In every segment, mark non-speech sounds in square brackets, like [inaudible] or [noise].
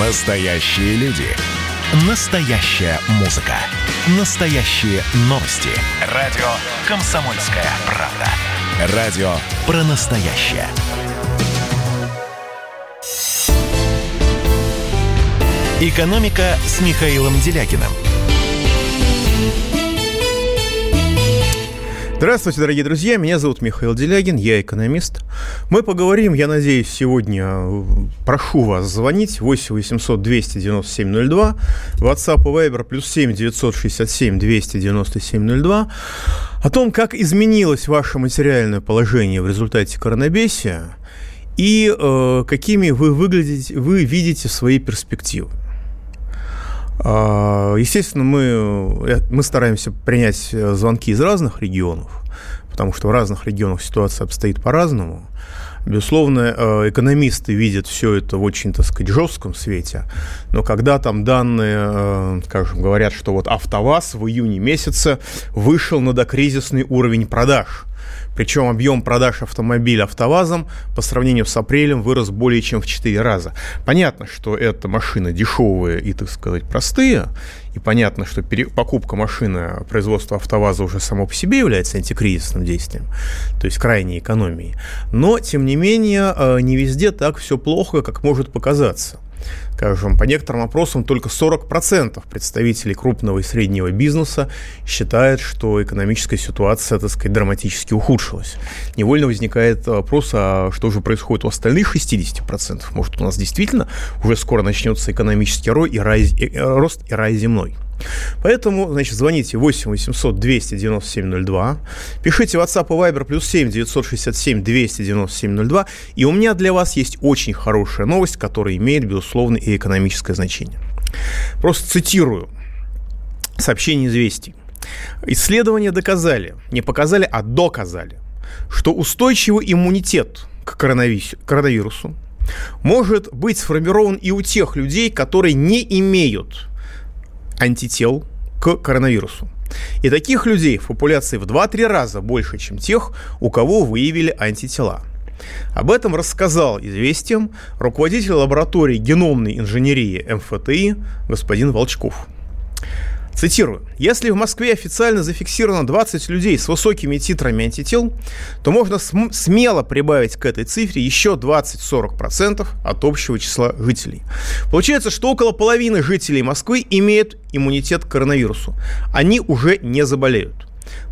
Настоящие люди. Настоящая музыка. Настоящие новости. Радио «Комсомольская правда». Радио про настоящее. «Экономика» с Михаилом Делякиным – Здравствуйте, дорогие друзья. Меня зовут Михаил Делягин, я экономист. Мы поговорим, я надеюсь, сегодня. Прошу вас звонить 8 800 297 02, WhatsApp и Viber плюс 7 967 297 02, о том, как изменилось ваше материальное положение в результате коронабесия и э, какими вы выглядите, вы видите свои перспективы. А, естественно, мы, э, мы стараемся принять э, звонки из разных регионов, потому что в разных регионах ситуация обстоит по-разному. Безусловно, э, экономисты видят все это в очень, так сказать, жестком свете, но когда там данные, скажем, говорят, что вот АвтоВАЗ в июне месяце вышел на докризисный уровень продаж – причем объем продаж автомобиля АвтоВАЗом по сравнению с апрелем вырос более чем в 4 раза. Понятно, что это машины дешевые и, так сказать, простые. И понятно, что покупка машины производства АвтоВАЗа уже само по себе является антикризисным действием, то есть крайней экономией. Но, тем не менее, э, не везде так все плохо, как может показаться. Скажем, по некоторым опросам только 40% представителей крупного и среднего бизнеса считают, что экономическая ситуация, так сказать, драматически ухудшилась. Невольно возникает вопрос, а что же происходит у остальных 60%? Может, у нас действительно уже скоро начнется экономический рой и рай, и, рост и рай земной? Поэтому, значит, звоните 8 800 297 02, пишите WhatsApp и Viber плюс 7 967 297 02, и у меня для вас есть очень хорошая новость, которая имеет, безусловно, и экономическое значение. Просто цитирую сообщение известий. Исследования доказали, не показали, а доказали, что устойчивый иммунитет к коронавирусу может быть сформирован и у тех людей, которые не имеют антител к коронавирусу. И таких людей в популяции в 2-3 раза больше, чем тех, у кого выявили антитела. Об этом рассказал известиям руководитель лаборатории геномной инженерии МФТИ господин Волчков. Цитирую. Если в Москве официально зафиксировано 20 людей с высокими титрами антител, то можно см- смело прибавить к этой цифре еще 20-40% от общего числа жителей. Получается, что около половины жителей Москвы имеют иммунитет к коронавирусу. Они уже не заболеют.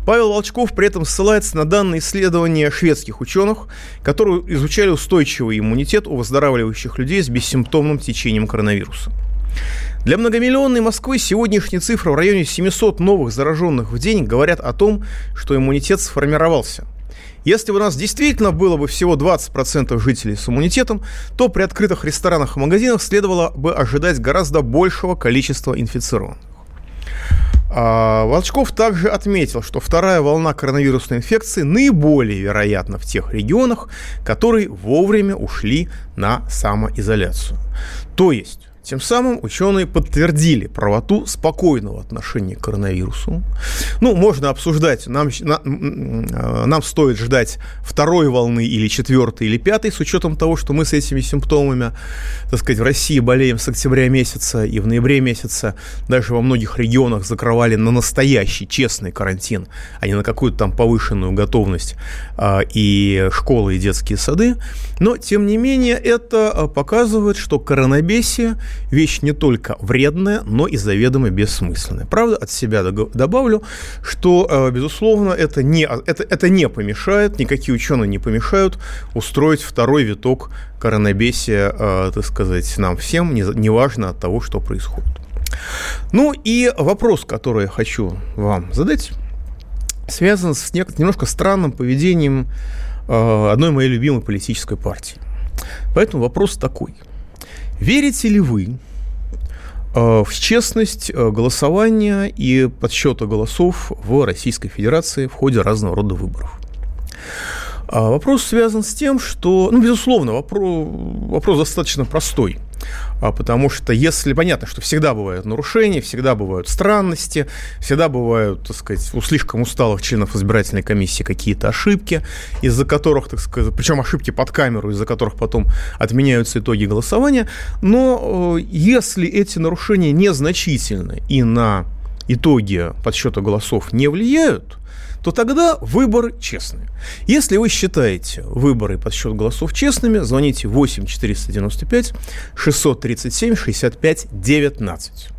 Павел Волчков при этом ссылается на данные исследования шведских ученых, которые изучали устойчивый иммунитет у выздоравливающих людей с бессимптомным течением коронавируса. Для многомиллионной Москвы сегодняшние цифры в районе 700 новых зараженных в день говорят о том, что иммунитет сформировался. Если бы у нас действительно было бы всего 20% жителей с иммунитетом, то при открытых ресторанах и магазинах следовало бы ожидать гораздо большего количества инфицированных. А Волчков также отметил, что вторая волна коронавирусной инфекции наиболее вероятна в тех регионах, которые вовремя ушли на самоизоляцию. То есть тем самым ученые подтвердили правоту спокойного отношения к коронавирусу. Ну, можно обсуждать, нам, на, нам стоит ждать второй волны или четвертой или пятой, с учетом того, что мы с этими симптомами, так сказать, в России болеем с октября месяца и в ноябре месяца даже во многих регионах закрывали на настоящий, честный карантин, а не на какую-то там повышенную готовность а, и школы, и детские сады. Но, тем не менее, это а, показывает, что коронабесие вещь не только вредная, но и заведомо бессмысленная. Правда, от себя добавлю, что, э, безусловно, это не, это, это не помешает, никакие ученые не помешают устроить второй виток коронабесия, э, так сказать, нам всем, неважно от того, что происходит. Ну и вопрос, который я хочу вам задать, связан с немножко странным поведением э, одной моей любимой политической партии. Поэтому вопрос такой – Верите ли вы э, в честность э, голосования и подсчета голосов в Российской Федерации в ходе разного рода выборов? А вопрос связан с тем, что, ну, безусловно, вопрос, вопрос достаточно простой. А потому что если понятно, что всегда бывают нарушения, всегда бывают странности, всегда бывают, так сказать, у слишком усталых членов избирательной комиссии какие-то ошибки, из-за которых, так сказать, причем ошибки под камеру, из-за которых потом отменяются итоги голосования. Но э, если эти нарушения незначительны и на итоги подсчета голосов не влияют, то тогда выборы честные. Если вы считаете выборы под счет голосов честными, звоните 8 495 637 65 19.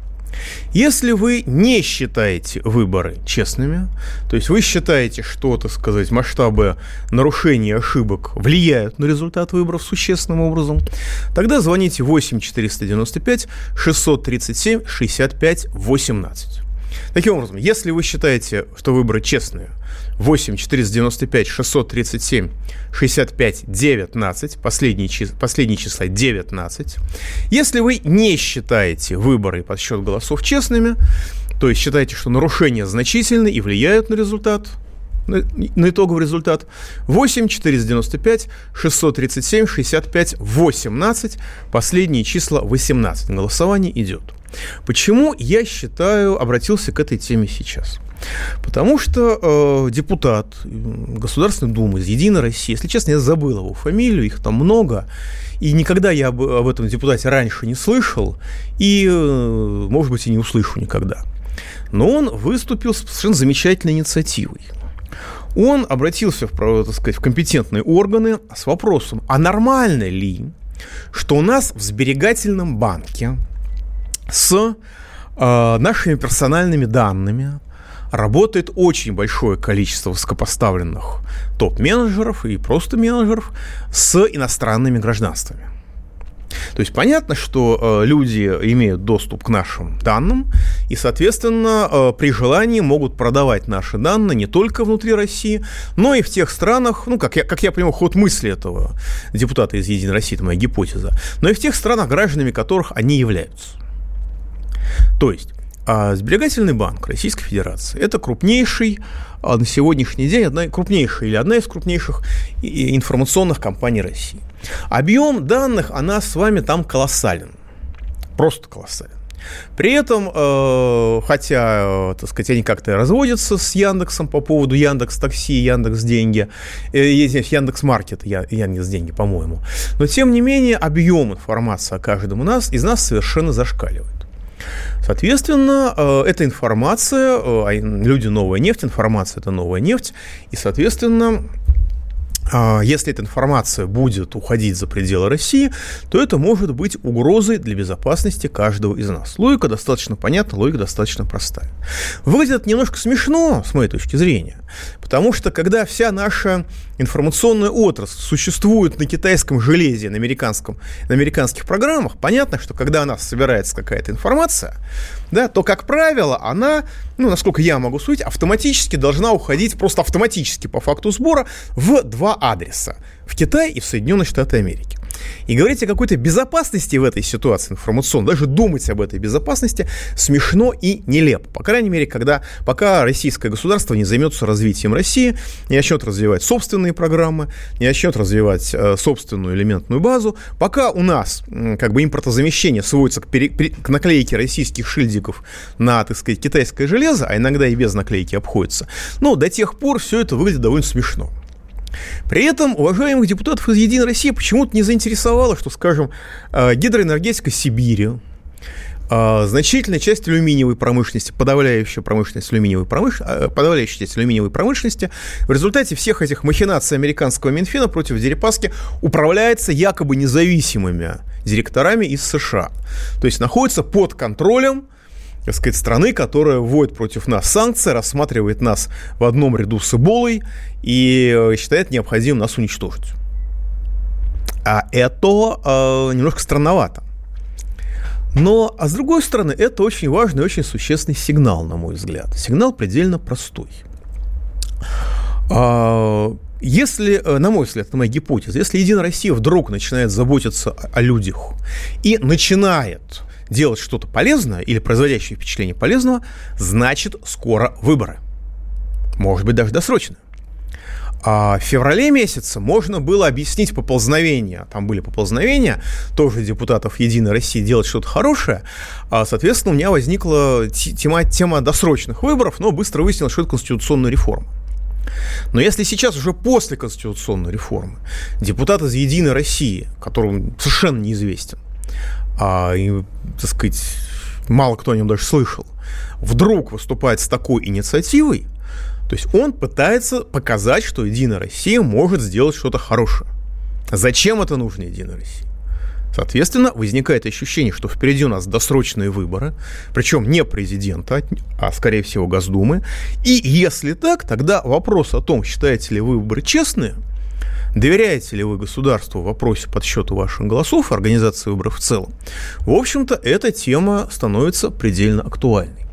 Если вы не считаете выборы честными, то есть вы считаете, что, так сказать, масштабы нарушений и ошибок влияют на результат выборов существенным образом, тогда звоните 8 495 637 65 18. Таким образом, если вы считаете, что выборы честные, 8 495 637 65 19, последние, последние числа 19. Если вы не считаете выборы под счет голосов честными, то есть считаете, что нарушения значительны и влияют на результат, на итоговый результат 8 495 637 65 18. Последние числа 18. Голосование идет. Почему я считаю, обратился к этой теме сейчас? Потому что э, депутат Государственной Думы из «Единой России», если честно, я забыл его фамилию, их там много, и никогда я об, об этом депутате раньше не слышал, и, э, может быть, и не услышу никогда. Но он выступил с совершенно замечательной инициативой. Он обратился в, так сказать, в компетентные органы с вопросом, а нормально ли, что у нас в сберегательном банке с э, нашими персональными данными работает очень большое количество высокопоставленных топ-менеджеров и просто менеджеров с иностранными гражданствами. То есть понятно, что э, люди имеют доступ к нашим данным и, соответственно, э, при желании могут продавать наши данные не только внутри России, но и в тех странах, ну, как я, как я понимаю, ход мысли этого депутата из «Единой России», это моя гипотеза, но и в тех странах, гражданами которых они являются. То есть а сберегательный банк Российской Федерации – это крупнейший а, на сегодняшний день, одна крупнейшая или одна из крупнейших информационных компаний России. Объем данных о нас с вами там колоссален. Просто колоссален. При этом, э, хотя, э, так сказать, они как-то разводятся с Яндексом по поводу Яндекс Такси, Яндекс Деньги, э, Яндекс Маркет, Яндекс Деньги, по-моему, но тем не менее объем информации о каждом у нас из нас совершенно зашкаливает. Соответственно, э, эта информация, э, а люди новая нефть, информация это новая нефть, и, соответственно, если эта информация будет уходить за пределы России, то это может быть угрозой для безопасности каждого из нас. Логика достаточно понятна, логика достаточно простая. Выглядит это немножко смешно, с моей точки зрения, потому что когда вся наша информационная отрасль существует на китайском железе, на, американском, на американских программах, понятно, что когда у нас собирается какая-то информация, да, то, как правило, она, ну, насколько я могу судить, автоматически должна уходить, просто автоматически по факту сбора, в два адреса. В Китай и в Соединенные Штаты Америки. И говорить о какой-то безопасности в этой ситуации информационной, даже думать об этой безопасности смешно и нелепо. По крайней мере, когда, пока российское государство не займется развитием России, не начнет развивать собственные программы, не начнет развивать э, собственную элементную базу, пока у нас э, как бы импортозамещение сводится к, пере, к наклейке российских шильдиков на, так сказать, китайское железо, а иногда и без наклейки обходится, ну, до тех пор все это выглядит довольно смешно. При этом уважаемых депутатов из «Единой России» почему-то не заинтересовало, что, скажем, э, гидроэнергетика Сибири, э, значительная часть алюминиевой промышленности, подавляющая промышленность алюминиевой промыш... Э, подавляющая часть алюминиевой промышленности в результате всех этих махинаций американского Минфина против Дерипаски управляется якобы независимыми директорами из США. То есть находится под контролем так сказать, страны, которая вводит против нас санкции, рассматривает нас в одном ряду с Эболой и э, считает необходимым нас уничтожить. А это э, немножко странновато. Но, а с другой стороны, это очень важный очень существенный сигнал, на мой взгляд. Сигнал предельно простой. А, если, э, на мой взгляд, это моя гипотеза, если Единая Россия вдруг начинает заботиться о людях и начинает делать что-то полезное или производящее впечатление полезного, значит скоро выборы. Может быть, даже досрочно. А в феврале месяце можно было объяснить поползновения. Там были поползновения тоже депутатов Единой России делать что-то хорошее. А, соответственно, у меня возникла тема, тема досрочных выборов, но быстро выяснилось, что это конституционная реформа. Но если сейчас уже после конституционной реформы депутат из Единой России, которому совершенно неизвестен, а, и, так сказать, мало кто о нем даже слышал, вдруг выступает с такой инициативой, то есть он пытается показать, что Единая Россия может сделать что-то хорошее. Зачем это нужно Единой России? Соответственно, возникает ощущение, что впереди у нас досрочные выборы, причем не президента, а, скорее всего, Госдумы. И если так, тогда вопрос о том, считаете ли вы выборы честные, доверяете ли вы государству в вопросе подсчета ваших голосов, организации выборов в целом, в общем-то, эта тема становится предельно актуальной.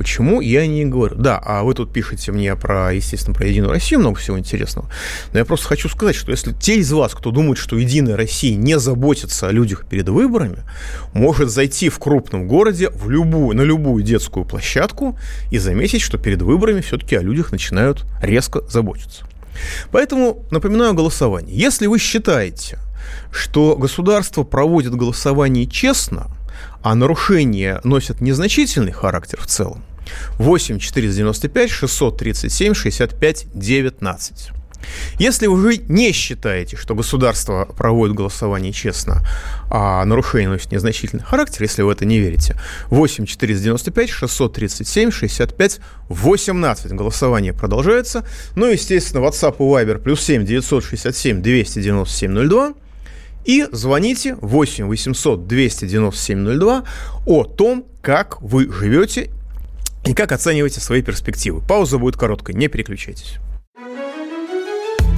Почему я не говорю? Да, а вы тут пишете мне про, естественно, про Единую Россию, много всего интересного. Но я просто хочу сказать, что если те из вас, кто думает, что Единая Россия не заботится о людях перед выборами, может зайти в крупном городе в любую, на любую детскую площадку и заметить, что перед выборами все-таки о людях начинают резко заботиться. Поэтому напоминаю голосование. Если вы считаете, что государство проводит голосование честно, а нарушения носят незначительный характер в целом, 8 495 637 65 19. Если вы не считаете, что государство проводит голосование честно, а нарушение носит незначительный характер, если вы это не верите, 8 495 637 65 18. Голосование продолжается. Ну, естественно, WhatsApp и Viber плюс 7 967 297 02. И звоните 8 800 297 02 о том, как вы живете и как оцениваете свои перспективы. Пауза будет короткой, не переключайтесь.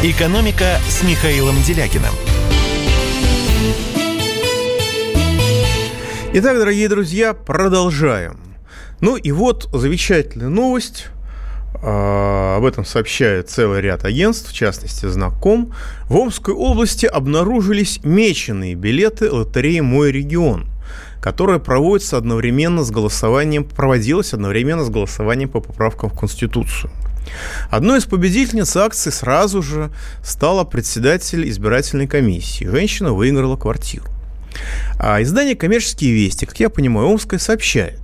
«Экономика» с Михаилом Делякиным. Итак, дорогие друзья, продолжаем. Ну и вот замечательная новость. А, об этом сообщает целый ряд агентств, в частности, знаком. В Омской области обнаружились меченые билеты лотереи «Мой регион», которая проводится одновременно с голосованием, проводилась одновременно с голосованием по поправкам в Конституцию. Одной из победительниц акции сразу же стала председатель избирательной комиссии. Женщина выиграла квартиру. А издание «Коммерческие вести», как я понимаю, Омское сообщает,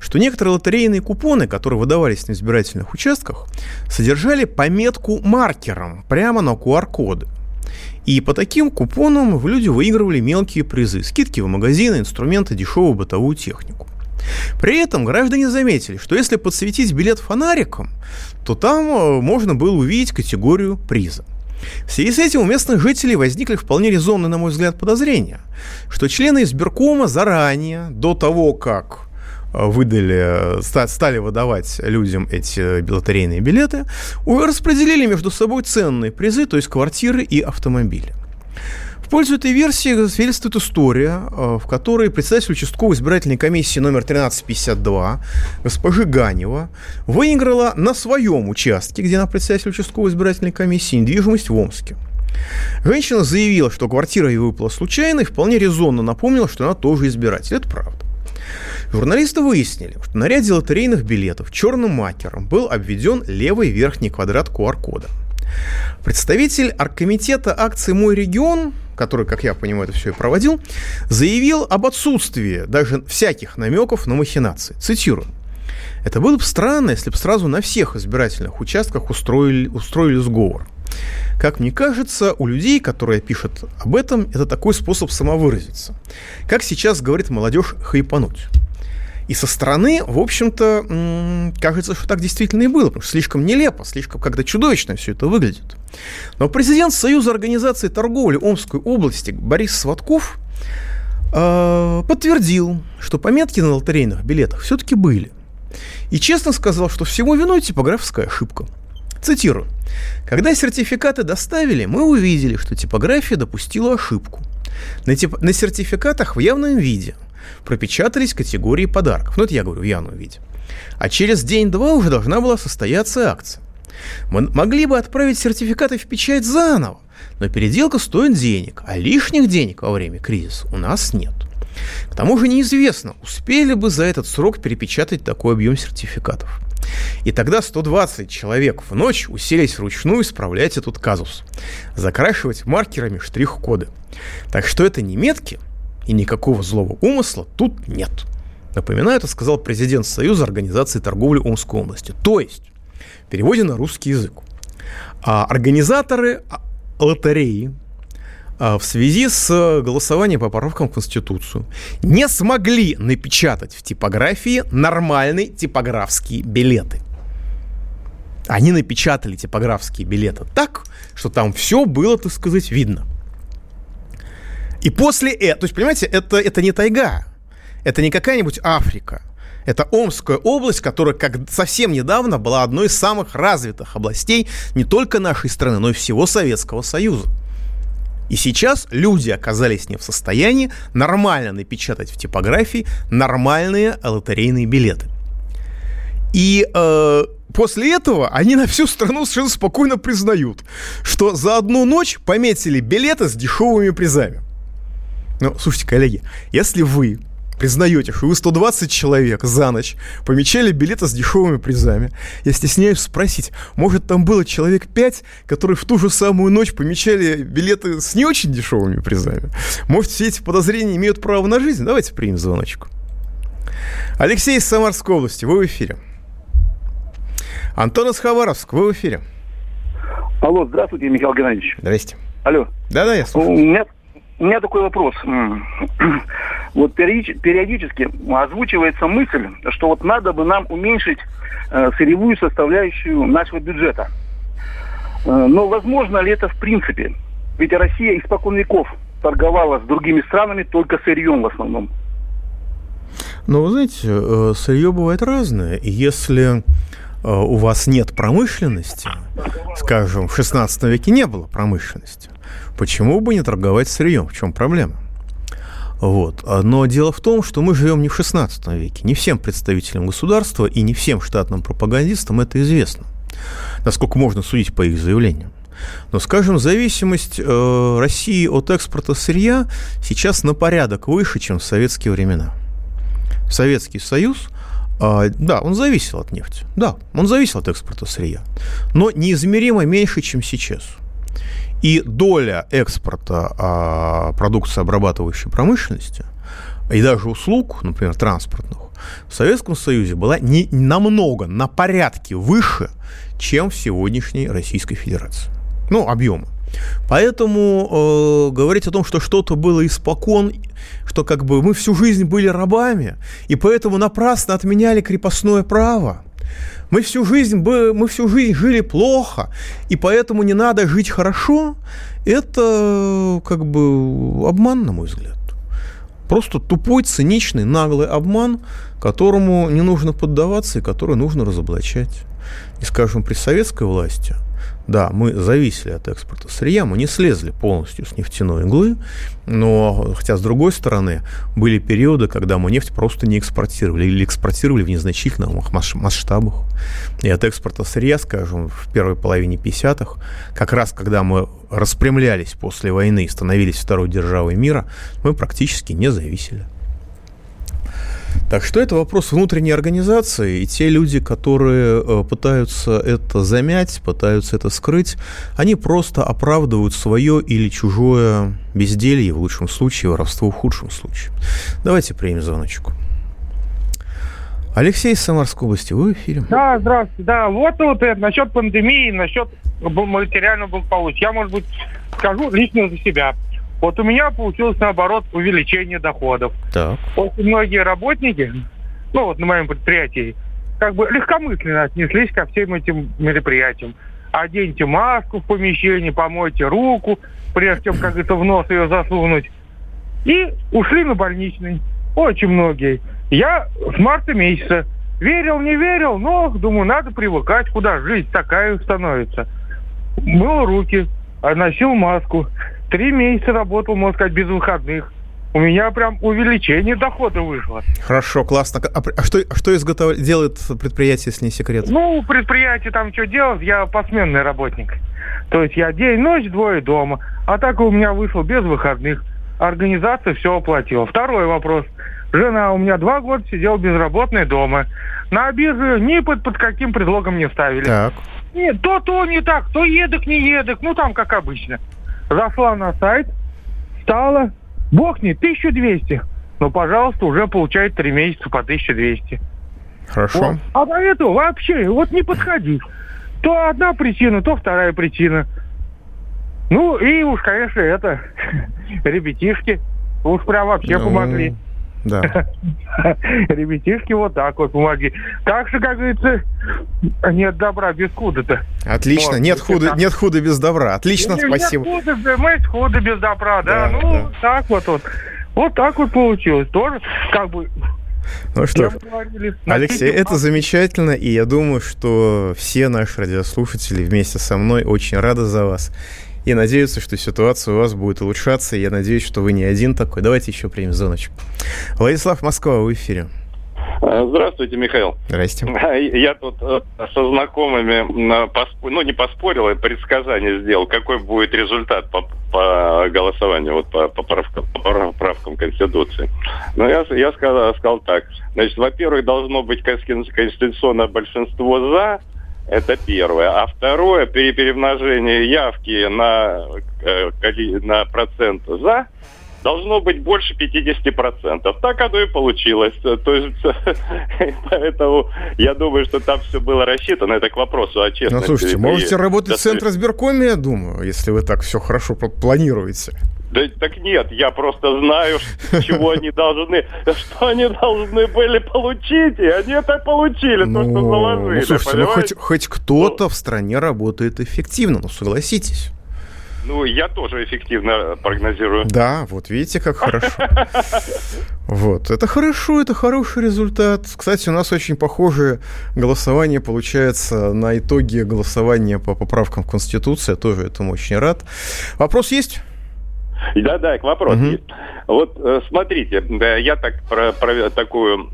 что некоторые лотерейные купоны, которые выдавались на избирательных участках, содержали пометку маркером прямо на QR-коды. И по таким купонам люди выигрывали мелкие призы, скидки в магазины, инструменты, дешевую бытовую технику. При этом граждане заметили, что если подсветить билет фонариком, то там э, можно было увидеть категорию приза. В связи с этим у местных жителей возникли вполне резонные, на мой взгляд, подозрения, что члены избиркома заранее, до того, как э, выдали, стали выдавать людям эти лотерейные билеты, распределили между собой ценные призы, то есть квартиры и автомобили. Пользу этой версии свидетельствует история, э, в которой председатель участковой избирательной комиссии номер 1352 госпожи Ганева выиграла на своем участке, где она председатель участковой избирательной комиссии, недвижимость в Омске. Женщина заявила, что квартира ей выпала случайно и вполне резонно напомнила, что она тоже избиратель. Это правда. Журналисты выяснили, что на ряде лотерейных билетов черным макером был обведен левый верхний квадрат QR-кода. Представитель оргкомитета акции «Мой регион», который, как я понимаю, это все и проводил, заявил об отсутствии даже всяких намеков на махинации. Цитирую. Это было бы странно, если бы сразу на всех избирательных участках устроили, устроили сговор. Как мне кажется, у людей, которые пишут об этом, это такой способ самовыразиться. Как сейчас говорит молодежь, хайпануть. И со стороны, в общем-то, кажется, что так действительно и было, потому что слишком нелепо, слишком как-то чудовищно все это выглядит. Но президент Союза организации торговли Омской области Борис Сватков э, подтвердил, что пометки на лотерейных билетах все-таки были. И честно сказал, что всему виной типографская ошибка. Цитирую. Когда сертификаты доставили, мы увидели, что типография допустила ошибку. На, тип... на сертификатах в явном виде пропечатались категории подарков. Ну, это я говорю в явном виде. А через день-два уже должна была состояться акция. Мы могли бы отправить сертификаты в печать заново, но переделка стоит денег, а лишних денег во время кризиса у нас нет. К тому же неизвестно, успели бы за этот срок перепечатать такой объем сертификатов. И тогда 120 человек в ночь уселись вручную исправлять этот казус. Закрашивать маркерами штрих-коды. Так что это не метки, и никакого злого умысла тут нет. Напоминаю, это сказал президент Союза Организации торговли Омской области. То есть, в переводе на русский язык, а организаторы лотереи а, в связи с голосованием по поправкам в Конституцию не смогли напечатать в типографии нормальные типографские билеты. Они напечатали типографские билеты так, что там все было, так сказать, видно. И после этого, то есть, понимаете, это, это не тайга, это не какая-нибудь Африка, это Омская область, которая как совсем недавно была одной из самых развитых областей не только нашей страны, но и всего Советского Союза. И сейчас люди оказались не в состоянии нормально напечатать в типографии нормальные лотерейные билеты. И э, после этого они на всю страну совершенно спокойно признают, что за одну ночь пометили билеты с дешевыми призами. Ну, слушайте, коллеги, если вы признаете, что вы 120 человек за ночь помечали билеты с дешевыми призами. Я стесняюсь спросить, может там было человек 5, которые в ту же самую ночь помечали билеты с не очень дешевыми призами? Может, все эти подозрения имеют право на жизнь? Давайте примем звоночку. Алексей из Самарской области, вы в эфире. Антон из Хабаровск, вы в эфире. Алло, здравствуйте, Михаил Геннадьевич. Здрасте. Алло. Да-да, я слушаю. У меня у меня такой вопрос. [clears throat] Вот периодически озвучивается мысль, что вот надо бы нам уменьшить э, сырьевую составляющую нашего бюджета. Э, но возможно ли это в принципе? Ведь Россия испокон веков торговала с другими странами только сырьем в основном. Ну, вы знаете, э, сырье бывает разное. Если у вас нет промышленности, скажем, в 16 веке не было промышленности, Почему бы не торговать сырьем? В чем проблема? Вот. Но дело в том, что мы живем не в 16 веке. Не всем представителям государства и не всем штатным пропагандистам это известно. Насколько можно судить по их заявлениям. Но, скажем, зависимость э, России от экспорта сырья сейчас на порядок выше, чем в советские времена. Советский Союз, э, да, он зависел от нефти. Да, он зависел от экспорта сырья. Но неизмеримо меньше, чем сейчас. И доля экспорта а, продукции обрабатывающей промышленности и даже услуг, например, транспортных, в Советском Союзе была не намного, на порядке выше, чем в сегодняшней Российской Федерации. Ну, объемы. Поэтому э, говорить о том, что что-то было испокон, что как бы мы всю жизнь были рабами, и поэтому напрасно отменяли крепостное право, мы всю жизнь, мы всю жизнь жили плохо, и поэтому не надо жить хорошо, это как бы обман, на мой взгляд. Просто тупой, циничный, наглый обман, которому не нужно поддаваться и который нужно разоблачать. И, скажем, при советской власти – да, мы зависели от экспорта сырья, мы не слезли полностью с нефтяной иглы, но, хотя, с другой стороны, были периоды, когда мы нефть просто не экспортировали или экспортировали в незначительных масштабах. И от экспорта сырья, скажем, в первой половине 50-х, как раз когда мы распрямлялись после войны и становились второй державой мира, мы практически не зависели. Так что это вопрос внутренней организации, и те люди, которые э, пытаются это замять, пытаются это скрыть, они просто оправдывают свое или чужое безделье, в лучшем случае, воровство в худшем случае. Давайте примем звоночку. Алексей из Самарской области, вы в эфире. Да, здравствуйте. Да, вот вот это, насчет пандемии, насчет материального благополучия. Я, может быть, скажу лично за себя. Вот у меня получилось, наоборот, увеличение доходов. Так. Очень многие работники, ну вот на моем предприятии, как бы легкомысленно отнеслись ко всем этим мероприятиям. Оденьте маску в помещении, помойте руку, прежде чем, как это, в нос ее засунуть. И ушли на больничный. Очень многие. Я с марта месяца верил, не верил, но, думаю, надо привыкать, куда жизнь такая становится. мыл руки, а носил маску. Три месяца работал, можно сказать, без выходных. У меня прям увеличение дохода вышло. Хорошо, классно. А, а что, а что изготов... делает предприятие, если не секрет? Ну, предприятие там что делает, я посменный работник. То есть я день, ночь, двое дома. А так у меня вышло без выходных. Организация все оплатила. Второй вопрос. Жена у меня два года сидела безработная дома. На бирже ни под, под каким предлогом не ставили. Так. Нет, то то не так, то едок, не едок. Ну, там как обычно. Зашла на сайт, стала, бог не, 1200. Ну, пожалуйста, уже получает три месяца по 1200. Хорошо. Вот. А до этого вообще вот не подходи. То одна причина, то вторая причина. Ну, и уж, конечно, это, [laughs] ребятишки, уж прям вообще Ну, помогли. Да. [laughs] Ребятишки вот так вот помогли. Так что, как говорится, нет добра без худа-то. Отлично. Вот, нет, худа, нет худа без добра. Отлично, Нет спасибо. худа, мы худа без добра, да. Да, ну, да. так вот вот. Вот так вот получилось. Тоже, как бы, Ну что ж, Алексей, это замечательно, и я думаю, что все наши радиослушатели вместе со мной очень рады за вас. И надеются, что ситуация у вас будет улучшаться. Я надеюсь, что вы не один такой. Давайте еще примем звоночку. Владислав Москва, в эфире. А, Здравствуйте, Михаил. Здрасте. Я тут э, со знакомыми, поспо- ну не поспорил, а предсказание сделал, какой будет результат по, по голосованию, вот по, по поправкам, по поправкам Конституции. Но я, с- я сказал, сказал так. Значит, во-первых, должно быть конститу- конституционное большинство за, это первое. А второе, при перемножении явки на, э, на процент за, должно быть больше 50%. Так оно и получилось. То есть, [laughs] поэтому я думаю, что там все было рассчитано. Это к вопросу о Ну, честности. слушайте, И- можете работать в Центре сберкоме, я думаю, если вы так все хорошо пл- планируете. Да, так нет, я просто знаю, чего [laughs] они должны, что они должны были получить, и они это получили, то, что заложили, ну, слушайте, ну, хоть, хоть кто-то в стране работает эффективно, ну, согласитесь. Ну, я тоже эффективно прогнозирую. Да, вот видите, как хорошо. [laughs] Вот, это хорошо, это хороший результат. Кстати, у нас очень похожее голосование получается на итоге голосования по поправкам в Конституции. Я тоже этому очень рад. Вопрос есть? Да, да, к вопросу есть. Вот э, смотрите, я так про, про такую,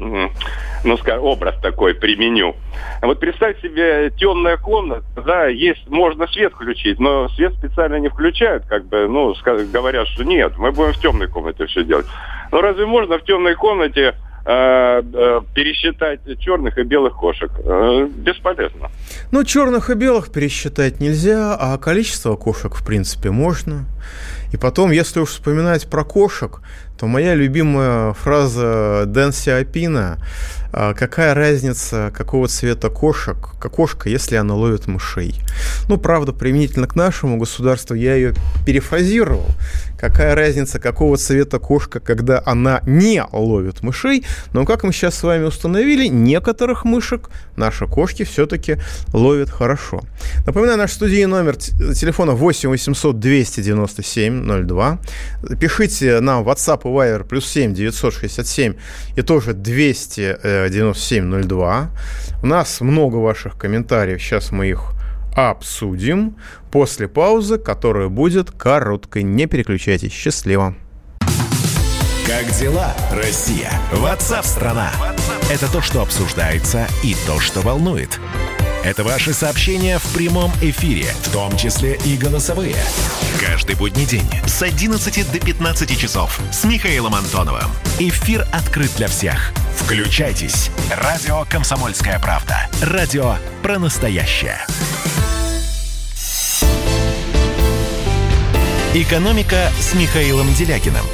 ну скажем, образ такой применю. Вот представь себе темная комната, да, есть, можно свет включить, но свет специально не включают, как бы, ну, говорят, что нет, мы будем в темной комнате все делать. Но разве можно в темной комнате э, э, пересчитать черных и белых кошек? Бесполезно. Ну, черных и белых пересчитать нельзя, а количество кошек, в принципе, можно. И потом, если уж вспоминать про кошек, то моя любимая фраза Дэн Сиапина а, «Какая разница, какого цвета кошек, кошка, если она ловит мышей?» Ну, правда, применительно к нашему государству я ее перефразировал. Какая разница, какого цвета кошка, когда она не ловит мышей? Но, как мы сейчас с вами установили, некоторых мышек наши кошки все-таки ловят хорошо. Напоминаю, наш студийный номер телефона 8 800 297 02. Пишите нам в WhatsApp и Viber плюс 7 967 и тоже 297 02. У нас много ваших комментариев, сейчас мы их обсудим после паузы, которая будет короткой. Не переключайтесь. Счастливо. Как дела, Россия? Ватсап-страна! Это то, что обсуждается и то, что волнует. Это ваши сообщения в прямом эфире, в том числе и голосовые. Каждый будний день с 11 до 15 часов с Михаилом Антоновым. Эфир открыт для всех. Включайтесь. Радио «Комсомольская правда». Радио про настоящее. «Экономика» с Михаилом Делякиным.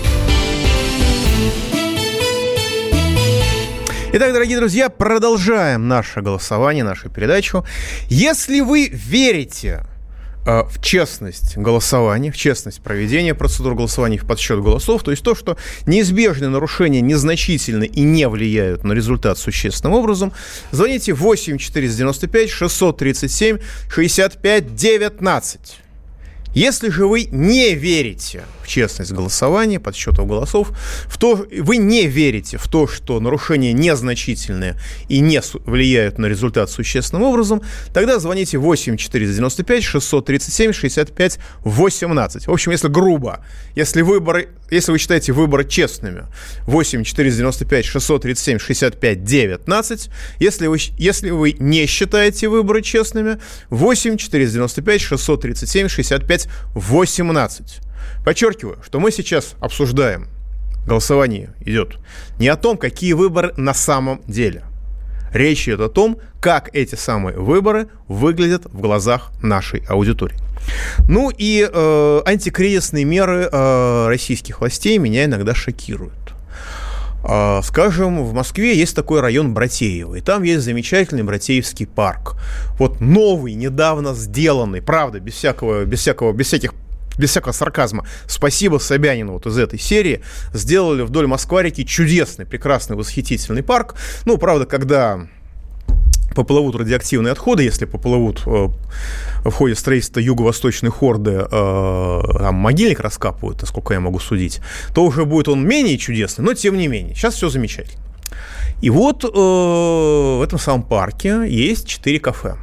Итак, дорогие друзья, продолжаем наше голосование, нашу передачу. Если вы верите э, в честность голосования, в честность проведения процедур голосования в подсчет голосов, то есть то, что неизбежные нарушения незначительны и не влияют на результат существенным образом, звоните 8 495 637 65 19. Если же вы не верите честность голосования, подсчетов голосов, в то, вы не верите в то, что нарушения незначительные и не влияют на результат существенным образом, тогда звоните 8 495 637 65 18. В общем, если грубо, если выборы, если вы считаете выборы честными, 8 495 637 65 19. Если вы, если вы не считаете выборы честными, 8 495 637 65 опять 18. Подчеркиваю, что мы сейчас обсуждаем, голосование идет не о том, какие выборы на самом деле. Речь идет о том, как эти самые выборы выглядят в глазах нашей аудитории. Ну и э, антикризисные меры э, российских властей меня иногда шокируют. А, скажем, в Москве есть такой район Братеево, и там есть замечательный Братеевский парк. Вот новый, недавно сделанный, правда, без всякого, без всякого, без всяких без всякого сарказма, спасибо Собянину вот из этой серии, сделали вдоль Москварики чудесный, прекрасный, восхитительный парк. Ну, правда, когда поплывут радиоактивные отходы, если поплывут э, в ходе строительства юго-восточной хорды, э, там могильник раскапывают, насколько я могу судить, то уже будет он менее чудесный, но тем не менее. Сейчас все замечательно. И вот э, в этом самом парке есть четыре кафе.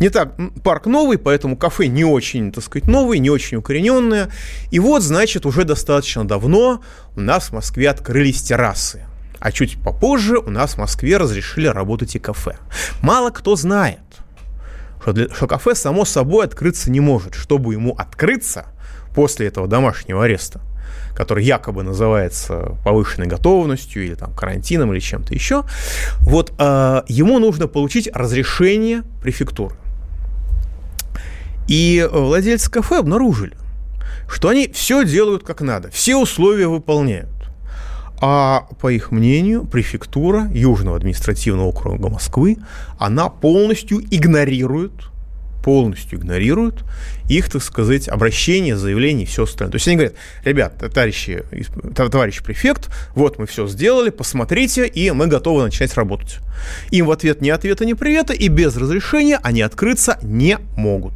Не так, парк новый, поэтому кафе не очень, так сказать, новые, не очень укорененные. И вот, значит, уже достаточно давно у нас в Москве открылись террасы. А чуть попозже у нас в Москве разрешили работать и кафе. Мало кто знает, что, для, что кафе само собой открыться не может. Чтобы ему открыться после этого домашнего ареста, который якобы называется повышенной готовностью или там карантином или чем-то еще, вот э, ему нужно получить разрешение префектуры. И владельцы кафе обнаружили, что они все делают как надо, все условия выполняют. А по их мнению, префектура Южного административного округа Москвы, она полностью игнорирует полностью игнорируют их, так сказать, обращения, заявления и все остальное. То есть они говорят, ребят, товарищи, товарищ префект, вот мы все сделали, посмотрите, и мы готовы начать работать. Им в ответ ни ответа, ни привета, и без разрешения они открыться не могут.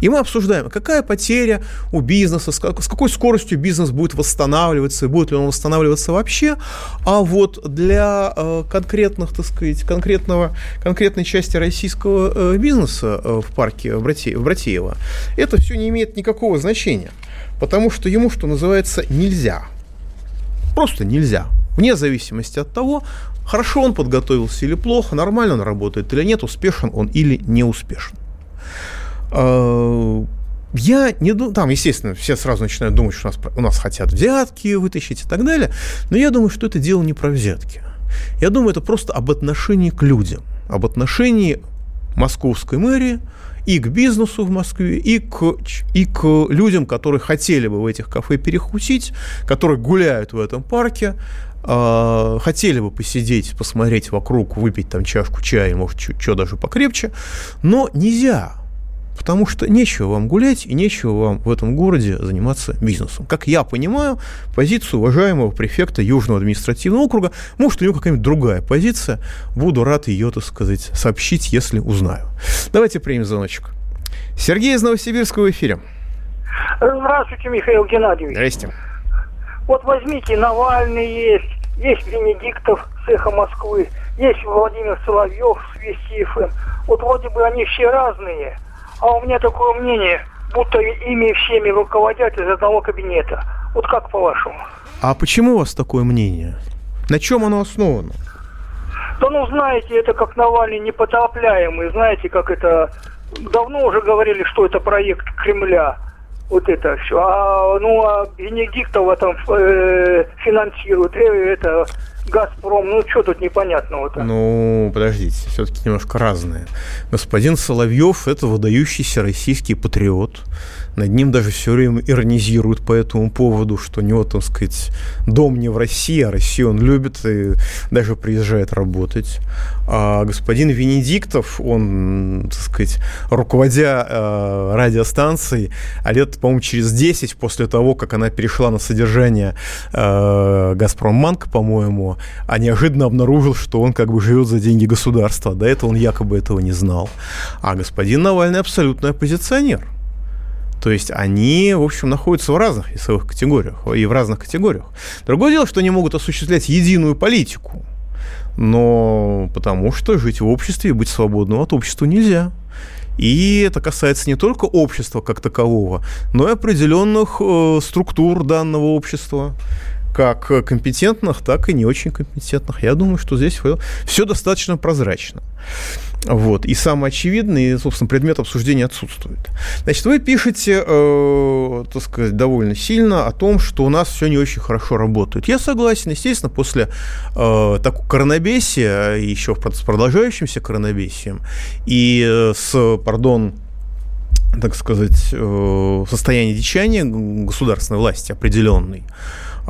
И мы обсуждаем, какая потеря у бизнеса, с какой скоростью бизнес будет восстанавливаться, и будет ли он восстанавливаться вообще. А вот для э, конкретных, так сказать, конкретного, конкретной части российского э, бизнеса э, в парке в Братеево, это все не имеет никакого значения. Потому что ему, что называется, нельзя. Просто нельзя. Вне зависимости от того, хорошо он подготовился или плохо, нормально он работает или нет, успешен он или не успешен. А, я не думаю, там, естественно, все сразу начинают думать, что у нас, у нас хотят взятки вытащить и так далее, но я думаю, что это дело не про взятки. Я думаю, это просто об отношении к людям, об отношении московской мэрии и к бизнесу в Москве, и к, и к людям, которые хотели бы в этих кафе перехусить, которые гуляют в этом парке, э, хотели бы посидеть, посмотреть вокруг, выпить там чашку чая, может, что даже покрепче, но нельзя потому что нечего вам гулять и нечего вам в этом городе заниматься бизнесом. Как я понимаю, позицию уважаемого префекта Южного административного округа, может, у него какая-нибудь другая позиция, буду рад ее, так сказать, сообщить, если узнаю. Давайте примем звоночек. Сергей из Новосибирска в эфире. Здравствуйте, Михаил Геннадьевич. Здрасте. Вот возьмите, Навальный есть, есть Венедиктов с «Эхо Москвы», есть Владимир Соловьев с Вести ФМ. Вот вроде бы они все разные – а у меня такое мнение, будто ими всеми руководят из одного кабинета. Вот как по-вашему? А почему у вас такое мнение? На чем оно основано? Да ну, знаете, это как Навальный непотопляемый. Знаете, как это... Давно уже говорили, что это проект Кремля. Вот это все. А, ну, а Венедиктова там э, финансирует. Э, это Газпром, ну что тут непонятного-то? Ну, подождите, все-таки немножко разное. Господин Соловьев – это выдающийся российский патриот, над ним даже все время иронизируют по этому поводу, что у него, так сказать, дом не в России, а Россию он любит и даже приезжает работать. А господин Венедиктов, он, так сказать, руководя э, радиостанцией, а лет, по-моему, через 10 после того, как она перешла на содержание э, «Газпромбанка», по-моему, а неожиданно обнаружил, что он как бы живет за деньги государства. До этого он якобы этого не знал. А господин Навальный абсолютный оппозиционер – То есть они, в общем, находятся в разных весовых категориях и в разных категориях. Другое дело, что они могут осуществлять единую политику, но потому что жить в обществе и быть свободным от общества нельзя. И это касается не только общества как такового, но и определенных э, структур данного общества как компетентных, так и не очень компетентных. Я думаю, что здесь все достаточно прозрачно. Вот. И самое очевидное, и, собственно, предмет обсуждения отсутствует. Значит, вы пишете, э, так сказать, довольно сильно о том, что у нас все не очень хорошо работает. Я согласен, естественно, после э, такого коронабесия, еще с продолжающимся коронабесием, и э, с, пардон, так сказать, э, состояние дичания государственной власти определенной,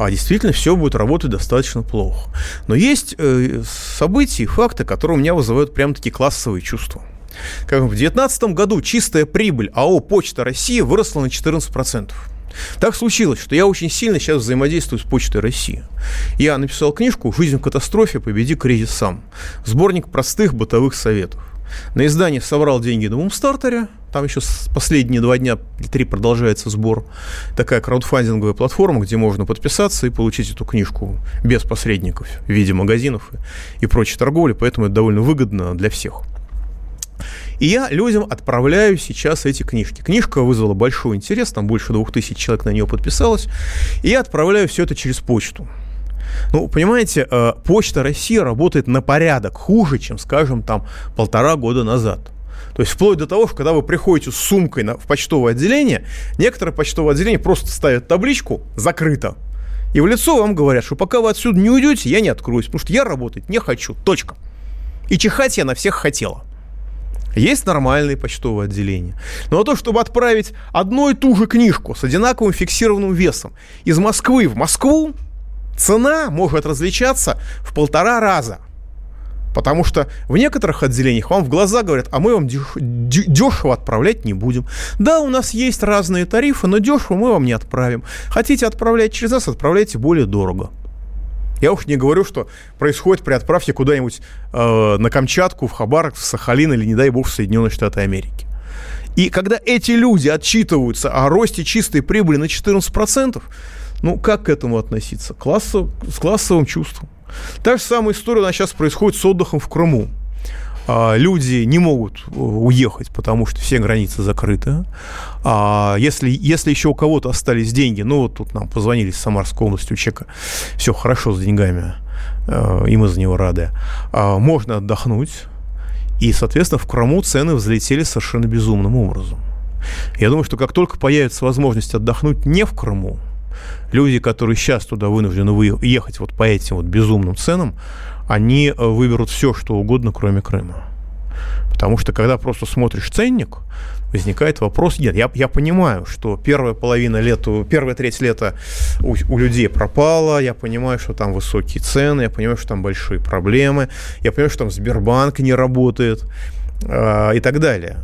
а действительно все будет работать достаточно плохо. Но есть э, события и факты, которые у меня вызывают прям такие классовые чувства. Как в 2019 году чистая прибыль АО «Почта России» выросла на 14%. Так случилось, что я очень сильно сейчас взаимодействую с Почтой России. Я написал книжку «Жизнь в катастрофе. Победи кризис сам». Сборник простых бытовых советов. На издание собрал деньги на Мумстартере. Там еще последние два дня или три продолжается сбор. Такая краудфандинговая платформа, где можно подписаться и получить эту книжку без посредников в виде магазинов и, и прочей торговли. Поэтому это довольно выгодно для всех. И я людям отправляю сейчас эти книжки. Книжка вызвала большой интерес, там больше двух тысяч человек на нее подписалось. И я отправляю все это через почту. Ну, понимаете, э, Почта России работает на порядок хуже, чем, скажем, там полтора года назад. То есть вплоть до того, что когда вы приходите с сумкой на, в почтовое отделение, некоторые почтовые отделения просто ставят табличку «закрыто». И в лицо вам говорят, что пока вы отсюда не уйдете, я не откроюсь, потому что я работать не хочу. Точка. И чихать я на всех хотела. Есть нормальные почтовые отделения. Но то, чтобы отправить одну и ту же книжку с одинаковым фиксированным весом из Москвы в Москву, цена может различаться в полтора раза. Потому что в некоторых отделениях вам в глаза говорят, а мы вам дешево отправлять не будем. Да, у нас есть разные тарифы, но дешево мы вам не отправим. Хотите отправлять через нас, отправляйте более дорого. Я уж не говорю, что происходит при отправке куда-нибудь э, на Камчатку, в Хабаровск, в Сахалин или, не дай бог, в Соединенные Штаты Америки. И когда эти люди отчитываются о росте чистой прибыли на 14%, ну, как к этому относиться? Классов, с классовым чувством. Та же самая история у нас сейчас происходит с отдыхом в Крыму. А, люди не могут э, уехать, потому что все границы закрыты. А если, если еще у кого-то остались деньги, ну вот тут нам позвонили с Самарской области, у человека все хорошо с деньгами, э, и мы за него рады, а, можно отдохнуть. И, соответственно, в Крыму цены взлетели совершенно безумным образом. Я думаю, что как только появится возможность отдохнуть не в Крыму, люди, которые сейчас туда вынуждены ехать вот по этим вот безумным ценам, они э, выберут все, что угодно, кроме Крыма. Потому что когда просто смотришь ценник, возникает вопрос, нет, я, я понимаю, что первая половина лета, первая треть лета у, у людей пропала, я понимаю, что там высокие цены, я понимаю, что там большие проблемы, я понимаю, что там Сбербанк не работает э, и так далее.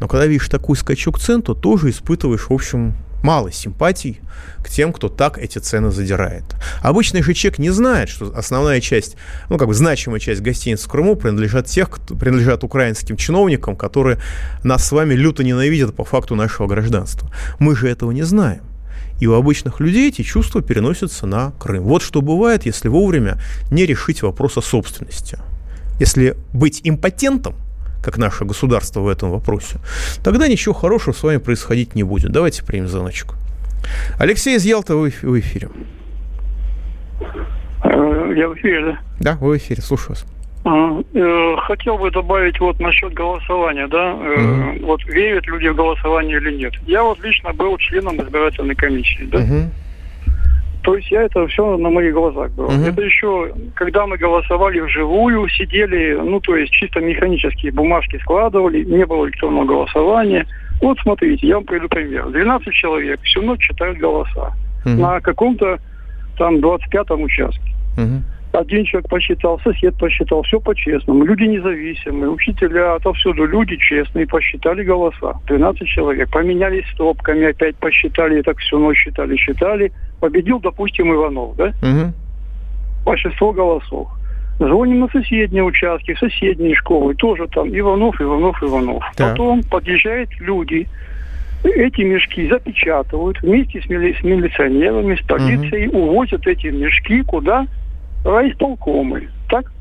Но когда видишь такой скачок цен, то тоже испытываешь, в общем, мало симпатий к тем, кто так эти цены задирает. Обычный же человек не знает, что основная часть, ну, как бы значимая часть гостиниц в Крыму принадлежат тех, кто, принадлежат украинским чиновникам, которые нас с вами люто ненавидят по факту нашего гражданства. Мы же этого не знаем. И у обычных людей эти чувства переносятся на Крым. Вот что бывает, если вовремя не решить вопрос о собственности. Если быть импотентом – как наше государство в этом вопросе, тогда ничего хорошего с вами происходить не будет. Давайте примем звоночку. Алексей из Ялты, вы в эфире. Э, я в эфире, да? Да, вы в эфире, слушаю вас. Э, хотел бы добавить вот насчет голосования, да, угу. вот верят люди в голосование или нет. Я вот лично был членом избирательной комиссии, да. Угу. То есть я это все на моих глазах было. Угу. Это еще, когда мы голосовали вживую, сидели, ну, то есть чисто механические бумажки складывали, не было электронного голосования. Вот смотрите, я вам приведу пример. 12 человек всю ночь читают голоса угу. на каком-то там 25-м участке. Угу. Один человек посчитал, сосед посчитал, все по-честному. Люди независимые, учителя, отовсюду люди честные, посчитали голоса. 12 человек. Поменялись стопками, опять посчитали, так всю ночь считали, считали. Победил, допустим, Иванов, да? Угу. Большинство голосов. Звоним на соседние участки, в соседние школы. Тоже там Иванов, Иванов, Иванов. Да. Потом подъезжают люди, эти мешки запечатывают вместе с, мили, с милиционерами, с полицией, угу. увозят эти мешки куда? Райисполкомы. Так?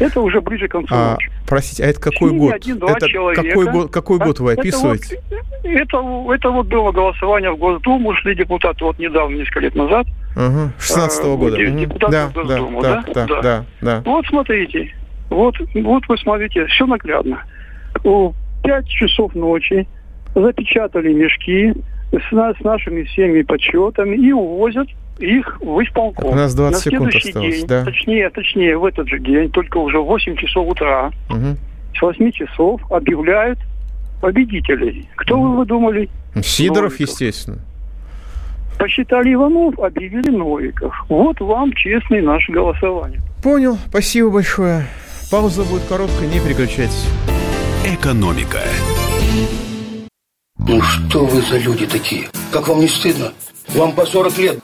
Это уже ближе к концу а, ночи. Простите, а это какой год? Один, это человека. какой год, какой год вы описываете? Это вот, это, это вот было голосование в Госдуму, шли депутаты вот недавно, несколько лет назад. Угу, 16 -го года. Депутаты да, в Госдуму, да, да, да, да, да. Вот смотрите, вот, вот вы смотрите, все наглядно. В 5 часов ночи запечатали мешки с, с нашими всеми подсчетами и увозят их в исполком. У нас 20 На секунд осталось, день, да? Точнее, точнее, в этот же день, только уже в 8 часов утра, угу. с 8 часов объявляют победителей. Кто угу. вы думали? Сидоров, Новиков. естественно. Посчитали Иванов, объявили Новиков. Вот вам честное наше голосование. Понял. Спасибо большое. Пауза будет короткая, не переключайтесь. Экономика. Ну что вы за люди такие? Как вам не стыдно? Вам по 40 лет.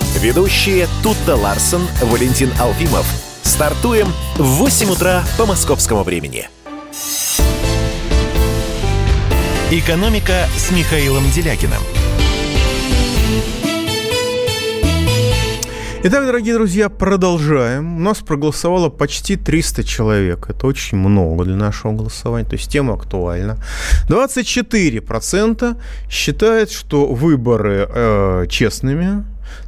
Ведущие Тутта Ларсон, Валентин Алфимов. Стартуем в 8 утра по московскому времени. «Экономика» с Михаилом Делякиным – Итак, дорогие друзья, продолжаем. У нас проголосовало почти 300 человек. Это очень много для нашего голосования, то есть тема актуальна. 24% считают, что выборы э, честными,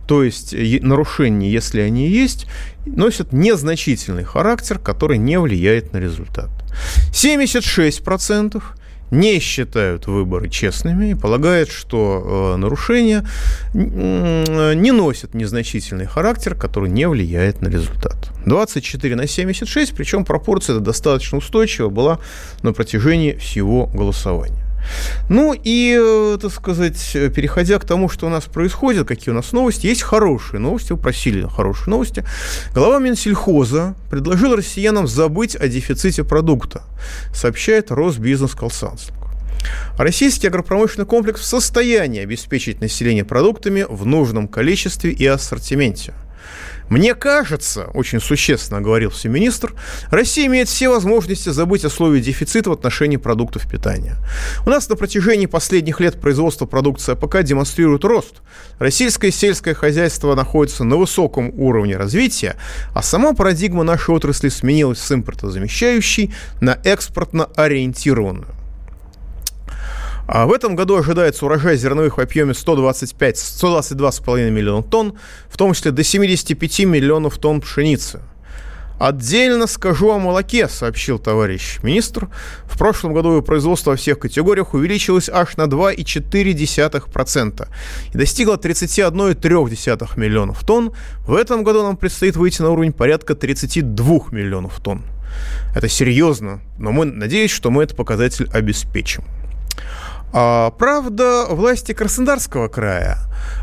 то есть нарушения, если они есть, носят незначительный характер, который не влияет на результат. 76% не считают выборы честными и полагают, что э, нарушения не носят незначительный характер, который не влияет на результат. 24 на 76, причем пропорция достаточно устойчива была на протяжении всего голосования. Ну и, э, так сказать, переходя к тому, что у нас происходит, какие у нас новости, есть хорошие новости, вы просили хорошие новости. Глава Минсельхоза предложил россиянам забыть о дефиците продукта, сообщает Росбизнес Консалтинг. Российский агропромышленный комплекс в состоянии обеспечить население продуктами в нужном количестве и ассортименте. Мне кажется, очень существенно говорил все министр, Россия имеет все возможности забыть о слове дефицита в отношении продуктов питания. У нас на протяжении последних лет производство продукции АПК демонстрирует рост. Российское сельское хозяйство находится на высоком уровне развития, а сама парадигма нашей отрасли сменилась с импортозамещающей на экспортно-ориентированную. А в этом году ожидается урожай зерновых в объеме 125, 122,5 миллиона тонн, в том числе до 75 миллионов тонн пшеницы. Отдельно скажу о молоке, сообщил товарищ министр. В прошлом году его производство во всех категориях увеличилось аж на 2,4% и достигло 31,3 миллионов тонн. В этом году нам предстоит выйти на уровень порядка 32 миллионов тонн. Это серьезно, но мы надеюсь, что мы этот показатель обеспечим. А, правда, власти Краснодарского края,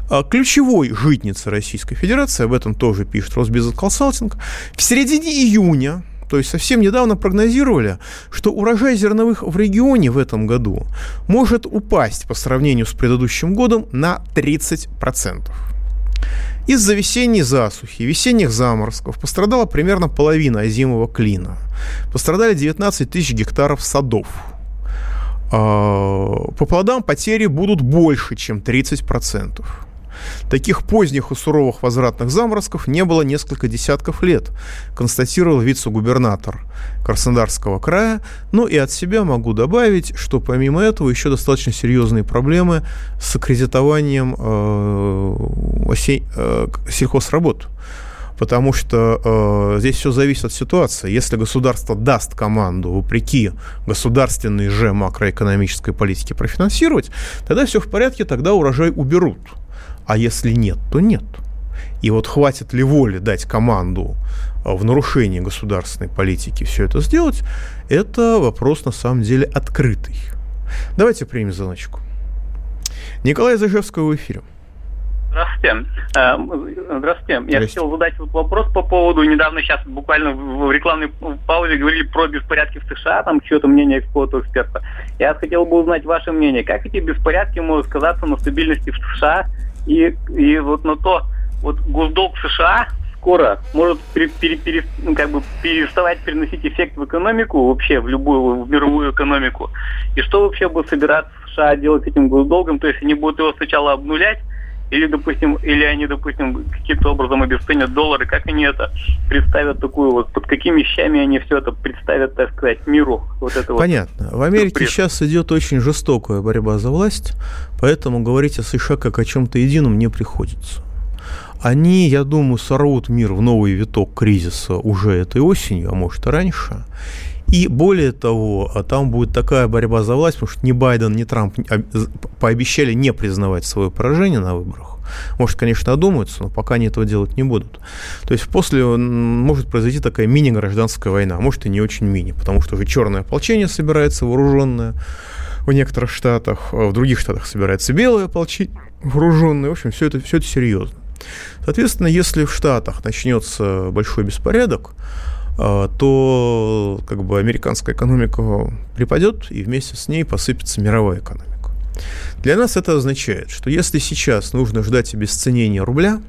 а, ключевой житницы Российской Федерации, об этом тоже пишет Росбизнес Консалтинг, в середине июня то есть совсем недавно прогнозировали, что урожай зерновых в регионе в этом году может упасть по сравнению с предыдущим годом на 30%. Из-за весенней засухи, весенних заморозков пострадала примерно половина озимого клина. Пострадали 19 тысяч гектаров садов – по плодам потери будут больше, чем 30%. Таких поздних и суровых возвратных заморозков не было несколько десятков лет, констатировал вице-губернатор Краснодарского края. Ну и от себя могу добавить, что помимо этого еще достаточно серьезные проблемы с аккредитованием э, осень, э, сельхозработ потому что э, здесь все зависит от ситуации. Если государство даст команду, вопреки государственной же макроэкономической политике, профинансировать, тогда все в порядке, тогда урожай уберут. А если нет, то нет. И вот хватит ли воли дать команду э, в нарушении государственной политики все это сделать, это вопрос на самом деле открытый. Давайте примем звоночку. Николай Зажевский в эфире. Здравствуйте. Э, здравствуйте. Я хотел задать вот вопрос по поводу, недавно сейчас буквально в рекламной паузе говорили про беспорядки в США, там что-то мнение какого-то эксперта. Я хотел бы узнать ваше мнение. Как эти беспорядки могут сказаться на стабильности в США и, и вот на то, вот госдолг США скоро может пере, пере, пере, ну, как бы переставать переносить эффект в экономику, вообще в любую, в мировую экономику. И что вообще будет собираться США делать с этим госдолгом? То есть они будут его сначала обнулять, или, допустим, или они, допустим, каким-то образом обесценят доллары, как они это представят такую вот, под какими вещами они все это представят, так сказать, миру. Вот это Понятно. Вот. В Америке сюрприз. сейчас идет очень жестокая борьба за власть, поэтому говорить о США как о чем-то едином не приходится. Они, я думаю, сорвут мир в новый виток кризиса уже этой осенью, а может и раньше. И более того, а там будет такая борьба за власть, потому что ни Байден, ни Трамп пообещали не признавать свое поражение на выборах. Может, конечно, одумаются, но пока они этого делать не будут. То есть после может произойти такая мини-гражданская война, может и не очень мини, потому что уже черное ополчение собирается вооруженное в некоторых штатах, а в других штатах собирается белое ополчение вооруженное. В общем, все это, все это серьезно. Соответственно, если в Штатах начнется большой беспорядок, то как бы американская экономика припадет, и вместе с ней посыпется мировая экономика. Для нас это означает, что если сейчас нужно ждать обесценения рубля,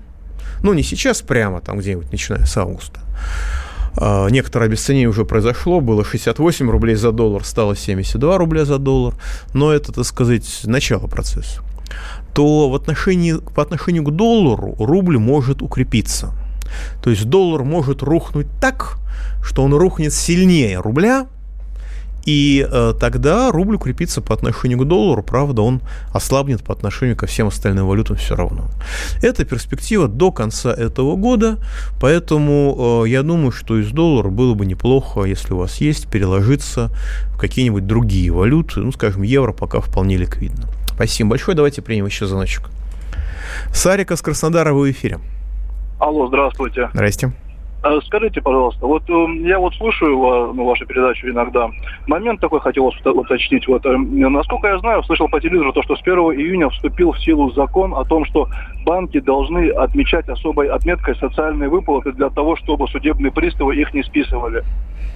ну не сейчас прямо, там где-нибудь начиная с августа, а, Некоторое обесценение уже произошло, было 68 рублей за доллар, стало 72 рубля за доллар, но это, так сказать, начало процесса. То в отношении, по отношению к доллару рубль может укрепиться. То есть доллар может рухнуть так, что он рухнет сильнее рубля, и э, тогда рубль укрепится по отношению к доллару, правда, он ослабнет по отношению ко всем остальным валютам все равно. Это перспектива до конца этого года, поэтому э, я думаю, что из доллара было бы неплохо, если у вас есть, переложиться в какие-нибудь другие валюты, ну, скажем, евро пока вполне ликвидно. Спасибо большое, давайте примем еще звоночек. Сарика с Краснодара, в эфире. Алло, здравствуйте. Здрасте. А, скажите, пожалуйста, вот э, я вот слушаю ну, вашу передачу иногда. Момент такой хотел уточнить. Вот, э, насколько я знаю, слышал по телевизору то, что с 1 июня вступил в силу закон о том, что банки должны отмечать особой отметкой социальные выплаты для того, чтобы судебные приставы их не списывали.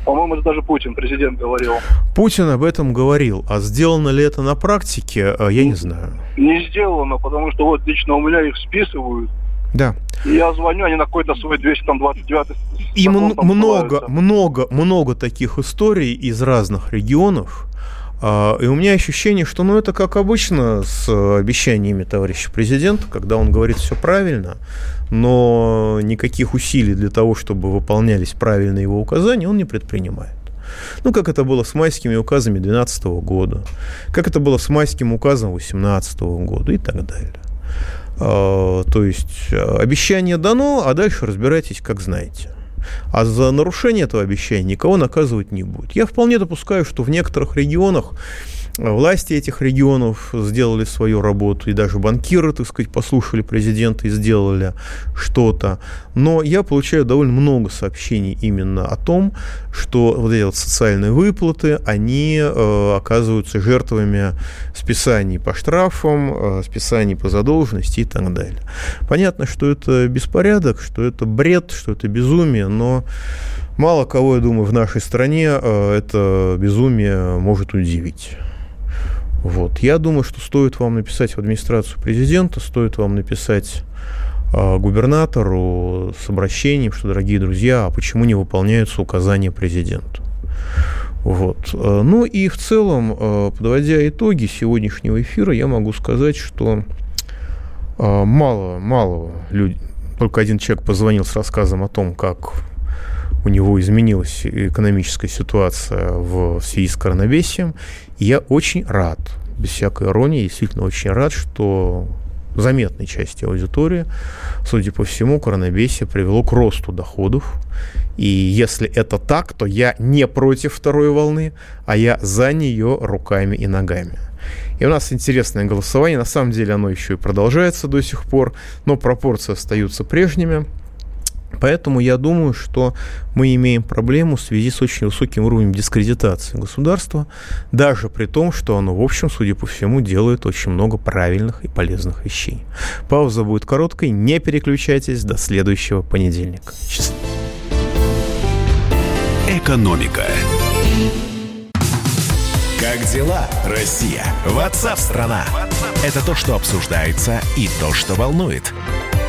По-моему, это даже Путин, президент, говорил. Путин об этом говорил. А сделано ли это на практике, э, я не знаю. Не сделано, потому что вот лично у меня их списывают. Да. Я звоню, они на какой-то свой 229 И много, много, много таких историй из разных регионов. А, и у меня ощущение, что ну, это как обычно с обещаниями товарища президента, когда он говорит все правильно, но никаких усилий для того, чтобы выполнялись правильно его указания, он не предпринимает. Ну, как это было с майскими указами 2012 года, как это было с майским указом 2018 года и так далее. А, то есть а, обещание дано, а дальше разбирайтесь, как знаете. А за нарушение этого обещания никого наказывать не будет. Я вполне допускаю, что в некоторых регионах Власти этих регионов сделали свою работу, и даже банкиры, так сказать, послушали президента и сделали что-то. Но я получаю довольно много сообщений именно о том, что вот эти вот социальные выплаты, они э, оказываются жертвами списаний по штрафам, э, списаний по задолженности и так далее. Понятно, что это беспорядок, что это бред, что это безумие, но мало кого, я думаю, в нашей стране э, это безумие может удивить. Вот. Я думаю, что стоит вам написать в администрацию президента, стоит вам написать э, губернатору с обращением, что, дорогие друзья, а почему не выполняются указания президента? Вот. А, ну и в целом, а, подводя итоги сегодняшнего эфира, я могу сказать, что мало, мало людей, только один человек позвонил с рассказом о том, как у него изменилась экономическая ситуация в связи с коронавирусом. Я очень рад, без всякой иронии, действительно очень рад, что заметной части аудитории, судя по всему, коронавирусие привело к росту доходов. И если это так, то я не против второй волны, а я за нее руками и ногами. И у нас интересное голосование. На самом деле оно еще и продолжается до сих пор, но пропорции остаются прежними. Поэтому я думаю, что мы имеем проблему в связи с очень высоким уровнем дискредитации государства, даже при том, что оно, в общем, судя по всему, делает очень много правильных и полезных вещей. Пауза будет короткой, не переключайтесь до следующего понедельника. Экономика. Как дела, Россия? Ватсап-страна! Это то, что обсуждается и то, что волнует.